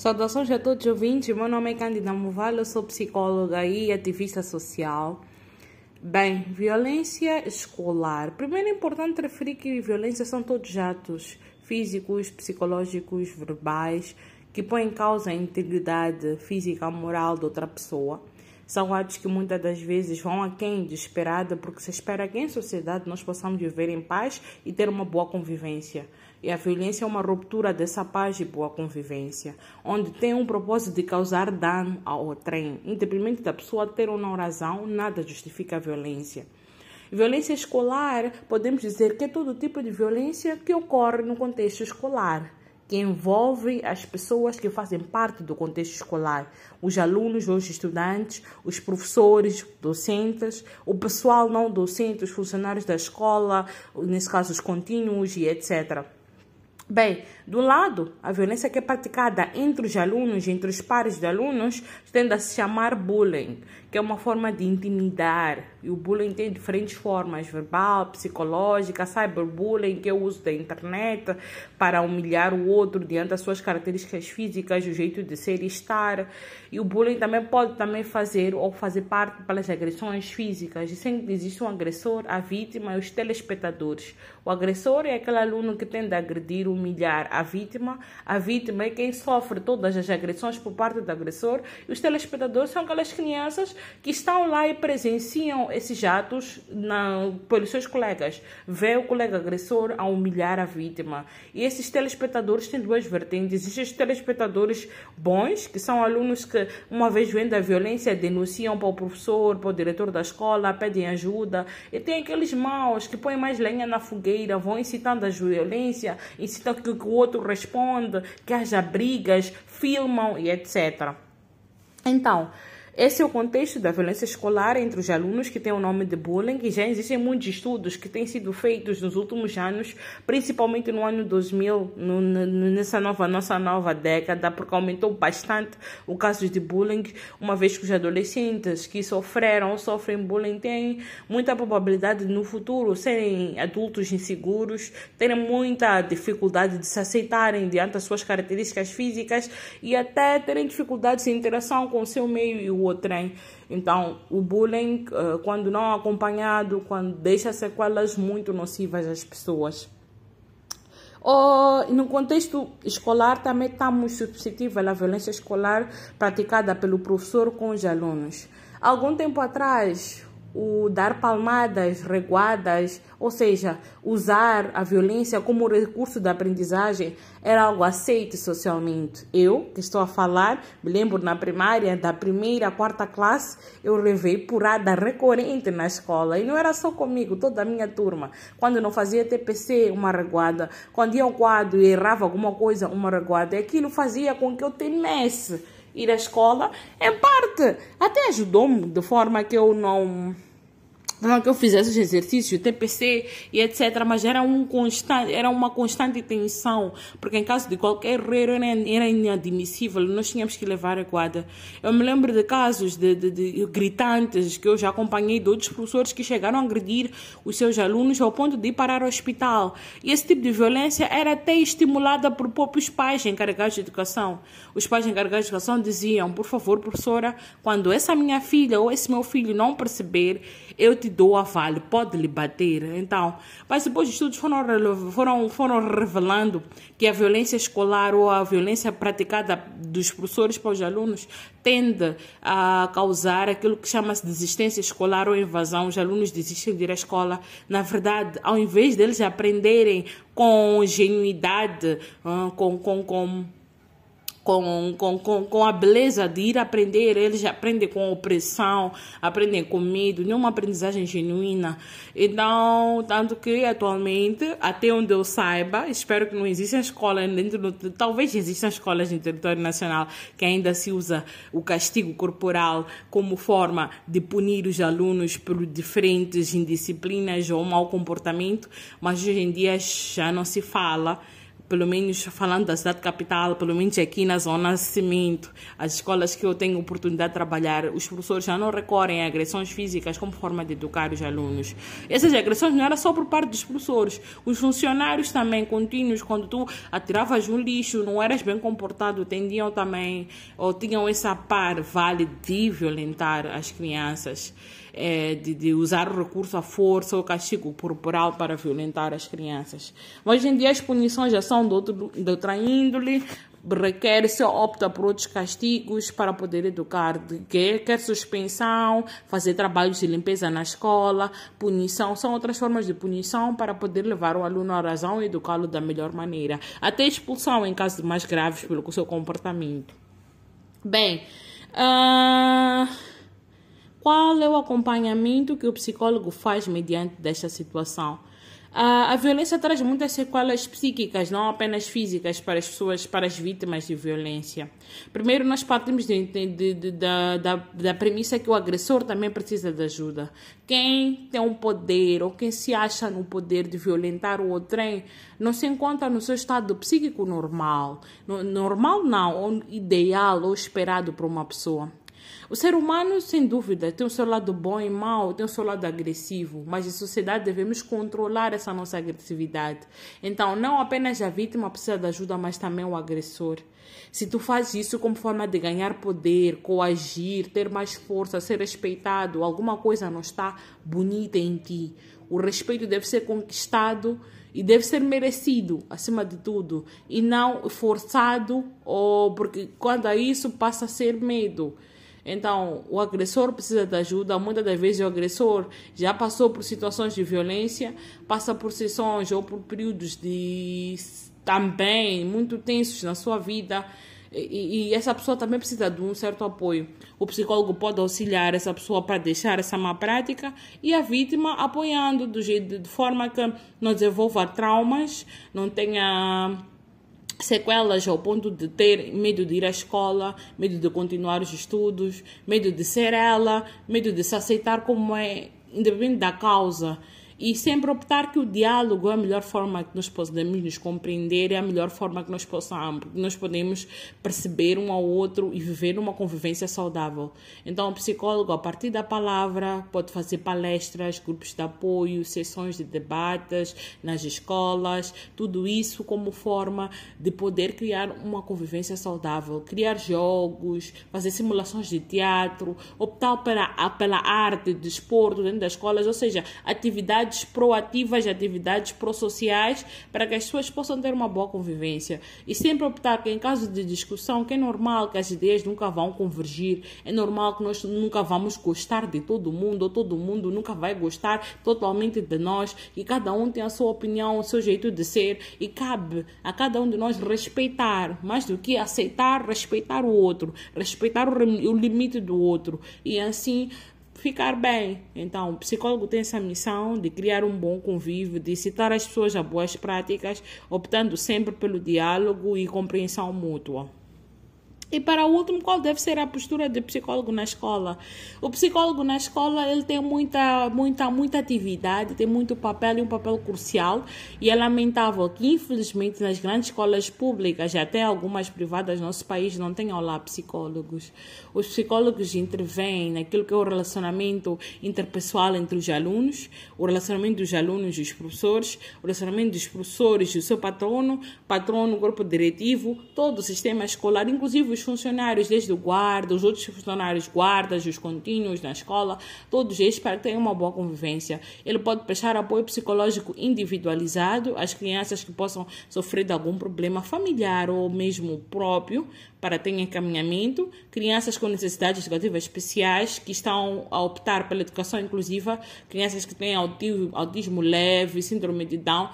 Saudações a todos os ouvintes. Meu nome é Cândida Moval, eu sou psicóloga e ativista social. Bem, violência escolar. Primeiro é importante referir que violência são todos atos físicos, psicológicos, verbais que põem em causa a integridade física, moral de outra pessoa. São atos que muitas das vezes vão aquém de esperada, porque se espera que em sociedade nós possamos viver em paz e ter uma boa convivência. E a violência é uma ruptura dessa paz e boa convivência, onde tem um propósito de causar dano ao outrem. Independente da pessoa ter ou não razão, nada justifica a violência. Violência escolar, podemos dizer que é todo tipo de violência que ocorre no contexto escolar que envolve as pessoas que fazem parte do contexto escolar, os alunos, os estudantes, os professores, docentes, o pessoal não docente, os funcionários da escola, nesse caso os contínuos e etc. Bem, do lado, a violência que é praticada entre os alunos, entre os pares de alunos, tende a se chamar bullying, que é uma forma de intimidar. E o bullying tem diferentes formas, verbal, psicológica, cyberbullying, que é o uso da internet para humilhar o outro diante das suas características físicas, o jeito de ser e estar. E o bullying também pode também fazer ou fazer parte pelas agressões físicas. E sempre existe um agressor, a vítima e os telespectadores. O agressor é aquele aluno que tende a agredir humilhar a vítima. A vítima é quem sofre todas as agressões por parte do agressor. E os telespectadores são aquelas crianças que estão lá e presenciam esses atos na, pelos seus colegas. Vê o colega agressor a humilhar a vítima. E esses telespectadores têm duas vertentes. Existem os telespectadores bons, que são alunos que, uma vez vendo a violência, denunciam para o professor, para o diretor da escola, pedem ajuda. E tem aqueles maus que põem mais lenha na fogueira, vão incitando a violência, incitando que o outro responda, que haja brigas, filmam e etc. Então, esse é o contexto da violência escolar entre os alunos que tem o nome de bullying e já existem muitos estudos que têm sido feitos nos últimos anos, principalmente no ano 2000, no, nessa nova nossa nova década, porque aumentou bastante o caso de bullying, uma vez que os adolescentes que sofreram ou sofrem bullying têm muita probabilidade no futuro serem adultos inseguros, terem muita dificuldade de se aceitarem diante das suas características físicas e até terem dificuldades em interação com o seu meio e o o trem. Então, o bullying, eh, quando não acompanhado, quando deixa sequelas muito nocivas às pessoas. no contexto escolar, também estamos suscetíveis à violência escolar praticada pelo professor com os alunos. Algum tempo atrás, o dar palmadas, reguadas, ou seja, usar a violência como recurso da aprendizagem era algo aceito socialmente. Eu, que estou a falar, me lembro na primária, da primeira à quarta classe, eu levei porrada recorrente na escola. E não era só comigo, toda a minha turma. Quando não fazia TPC, uma reguada. Quando ia ao quadro e errava alguma coisa, uma reguada. E aquilo fazia com que eu temesse ir à escola, em parte, até ajudou-me de forma que eu não não que eu fizesse os exercícios, TPC e etc. Mas era, um constante, era uma constante tensão, porque em caso de qualquer erro era, era inadmissível, nós tínhamos que levar a guarda. Eu me lembro de casos de, de, de, gritantes que eu já acompanhei de outros professores que chegaram a agredir os seus alunos ao ponto de ir parar ao hospital. E esse tipo de violência era até estimulada por próprios pais encarregados de educação. Os pais encarregados de educação diziam, por favor, professora, quando essa minha filha ou esse meu filho não perceber, eu te dou a vale, pode lhe bater. Então, mas depois os estudos foram, foram, foram revelando que a violência escolar ou a violência praticada dos professores para os alunos tende a causar aquilo que chama-se desistência escolar ou invasão. Os alunos desistem de ir à escola. Na verdade, ao invés deles aprenderem com genuidade, ah, com, com, com com, com, com, com a beleza de ir aprender, eles aprendem com opressão, aprendem com medo, não é uma aprendizagem genuína. Então, tanto que atualmente, até onde eu saiba, espero que não existam escolas dentro do, talvez existam escolas no território nacional que ainda se usa o castigo corporal como forma de punir os alunos por diferentes indisciplinas ou mau comportamento, mas hoje em dia já não se fala pelo menos falando da cidade capital, pelo menos aqui na zona cimento, as escolas que eu tenho oportunidade de trabalhar, os professores já não recorrem a agressões físicas como forma de educar os alunos. Essas agressões não eram só por parte dos professores, os funcionários também contínuos, quando tu atiravas um lixo, não eras bem comportado, tendiam também, ou tinham essa par vale de violentar as crianças é, de, de, usar o recurso à força ou castigo corporal para violentar as crianças. Hoje em dia as punições já são de, outro, de outra índole, requer-se opta por outros castigos para poder educar, quer, quer suspensão, fazer trabalhos de limpeza na escola, punição, são outras formas de punição para poder levar o aluno à razão e educá-lo da melhor maneira, até expulsão em casos mais graves pelo seu comportamento. Bem, uh... Qual é o acompanhamento que o psicólogo faz mediante desta situação? A, a violência traz muitas sequelas psíquicas, não apenas físicas, para as pessoas, para as vítimas de violência. Primeiro, nós partimos de, de, de, da, da, da premissa que o agressor também precisa de ajuda. Quem tem um poder ou quem se acha no poder de violentar o outro não se encontra no seu estado psíquico normal. Normal não, ou ideal ou esperado por uma pessoa. O ser humano, sem dúvida, tem o seu lado bom e mau, tem o seu lado agressivo, mas em sociedade devemos controlar essa nossa agressividade. Então, não apenas a vítima precisa de ajuda, mas também o agressor. Se tu fazes isso como forma de ganhar poder, coagir, ter mais força, ser respeitado, alguma coisa não está bonita em ti. O respeito deve ser conquistado e deve ser merecido, acima de tudo, e não forçado, ou porque quando a isso passa a ser medo. Então, o agressor precisa de ajuda. Muitas das vezes, o agressor já passou por situações de violência, passa por sessões ou por períodos de também muito tensos na sua vida. E, e, essa pessoa também precisa de um certo apoio. O psicólogo pode auxiliar essa pessoa para deixar essa má prática e a vítima apoiando do jeito, de forma que não desenvolva traumas, não tenha sequelas ao ponto de ter medo de ir à escola, medo de continuar os estudos, medo de ser ela, medo de se aceitar como é, independente da causa e sempre optar que o diálogo é a melhor forma que nós podemos nos compreender, é a melhor forma que nós possamos, nós podemos perceber um ao outro e viver uma convivência saudável. Então, o psicólogo, a partir da palavra, pode fazer palestras, grupos de apoio, sessões de debates nas escolas, tudo isso como forma de poder criar uma convivência saudável, criar jogos, fazer simulações de teatro, optar pela, pela arte, desporto dentro das escolas, ou seja, atividades atividades proativas, atividades prosociais, para que as pessoas possam ter uma boa convivência. E sempre optar que, em caso de discussão, que é normal que as ideias nunca vão convergir, é normal que nós nunca vamos gostar de todo mundo, ou todo mundo nunca vai gostar totalmente de nós, e cada um tem a sua opinião, o seu jeito de ser, e cabe a cada um de nós respeitar, mais do que aceitar, respeitar o outro, respeitar o, o limite do outro, e assim ficar bem. Então, o psicólogo tem essa missão de criar um bom convívio, de citar as pessoas a boas práticas, optando sempre pelo diálogo e compreensão mútua. E para o último, qual deve ser a postura do psicólogo na escola? O psicólogo na escola ele tem muita, muita, muita atividade, tem muito papel e um papel crucial. E é lamentável que, infelizmente, nas grandes escolas públicas e até algumas privadas no nosso país não tenham lá psicólogos. Os psicólogos intervêm naquilo que é o relacionamento interpessoal entre os alunos, o relacionamento dos alunos e os professores, o relacionamento dos professores e o seu patrono, patrono, grupo diretivo, todo o sistema escolar, inclusive os os funcionários, desde o guarda, os outros funcionários guardas, os contínuos na escola, todos eles para que tenham uma boa convivência. Ele pode prestar apoio psicológico individualizado às crianças que possam sofrer de algum problema familiar ou mesmo próprio, para ter encaminhamento, crianças com necessidades educativas especiais que estão a optar pela educação inclusiva, crianças que têm autismo, autismo leve, síndrome de Down,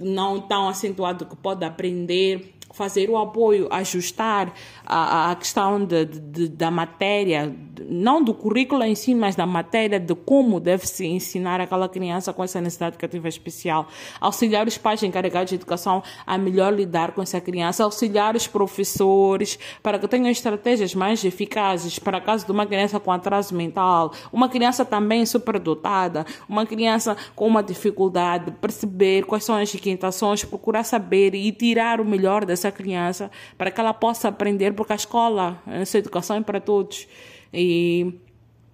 não tão acentuado que pode aprender fazer o apoio, ajustar a, a questão de, de, da matéria, não do currículo em si, mas da matéria de como deve se ensinar aquela criança com essa necessidade educativa especial, auxiliar os pais encarregados de educação a melhor lidar com essa criança, auxiliar os professores para que tenham estratégias mais eficazes. Para caso de uma criança com atraso mental, uma criança também superdotada, uma criança com uma dificuldade, perceber quais são as inquietações, procurar saber e tirar o melhor dessa criança para que ela possa aprender, porque a escola, essa educação é para todos. E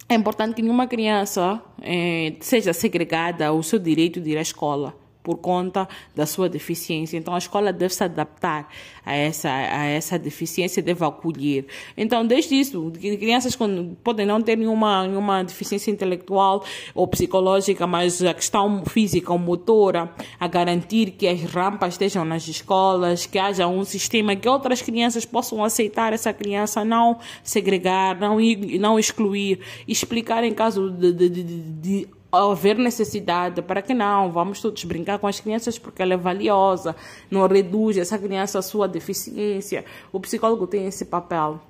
é importante que nenhuma criança eh, seja segregada o seu direito de ir à escola por conta da sua deficiência. Então a escola deve se adaptar a essa, a essa deficiência, deve acolher. Então, desde isso, crianças com, podem não ter nenhuma, nenhuma deficiência intelectual ou psicológica, mas a questão física ou motora, a garantir que as rampas estejam nas escolas, que haja um sistema que outras crianças possam aceitar essa criança, não segregar, não, não excluir, explicar em caso de, de, de, de haver necessidade, para que não, vamos todos brincar com as crianças porque ela é valiosa, não reduz essa criança a sua deficiência. O psicólogo tem esse papel.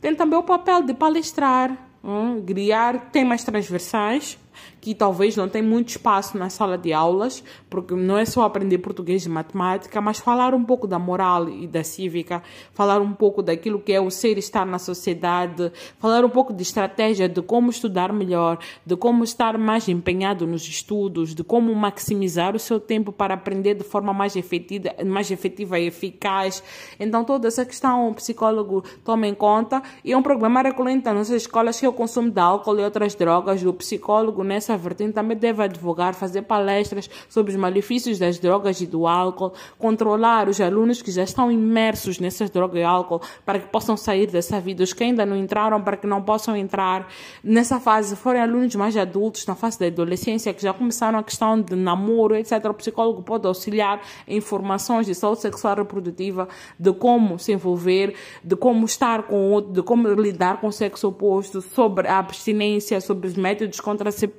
Tem também o papel de palestrar, hum, criar temas transversais, que talvez não tem muito espaço na sala de aulas, porque não é só aprender português e matemática, mas falar um pouco da moral e da cívica, falar um pouco daquilo que é o ser estar na sociedade, falar um pouco de estratégia de como estudar melhor, de como estar mais empenhado nos estudos, de como maximizar o seu tempo para aprender de forma mais efetiva, mais efetiva e eficaz. Então toda essa questão o psicólogo toma em conta e é um programa recorrente nas escolas que é o consumo de álcool e outras drogas. O psicólogo nessa vertente também deve advogar, fazer palestras sobre os malefícios das drogas e do álcool, controlar os alunos que já estão imersos nessas drogas e álcool para que possam sair dessa vida, os que ainda não entraram para que não possam entrar nessa fase, forem alunos mais adultos, na fase da adolescência, que já começaram a questão de namoro, etc. O psicólogo pode auxiliar em informações de saúde sexual reprodutiva, de como se envolver, de como estar com outro, de como lidar com o sexo oposto, sobre a abstinência, sobre os métodos contraceptivos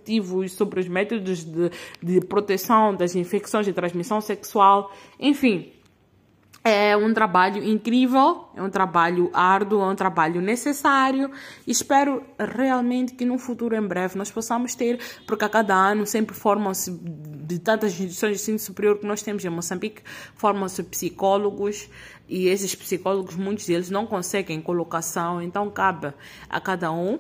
sobre os métodos de, de proteção das infecções de transmissão sexual, enfim. É um trabalho incrível, é um trabalho árduo, é um trabalho necessário. Espero realmente que no futuro, em breve, nós possamos ter, porque a cada ano sempre formam-se, de tantas instituições de ensino superior que nós temos em Moçambique, formam-se psicólogos e esses psicólogos, muitos deles não conseguem colocação, então cabe a cada um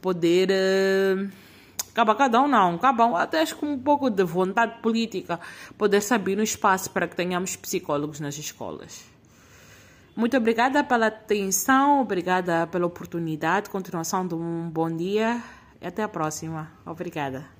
poder. Uh, Acaba cada um não, um até com um pouco de vontade política poder saber no espaço para que tenhamos psicólogos nas escolas. Muito obrigada pela atenção, obrigada pela oportunidade, continuação de um bom dia e até a próxima. Obrigada.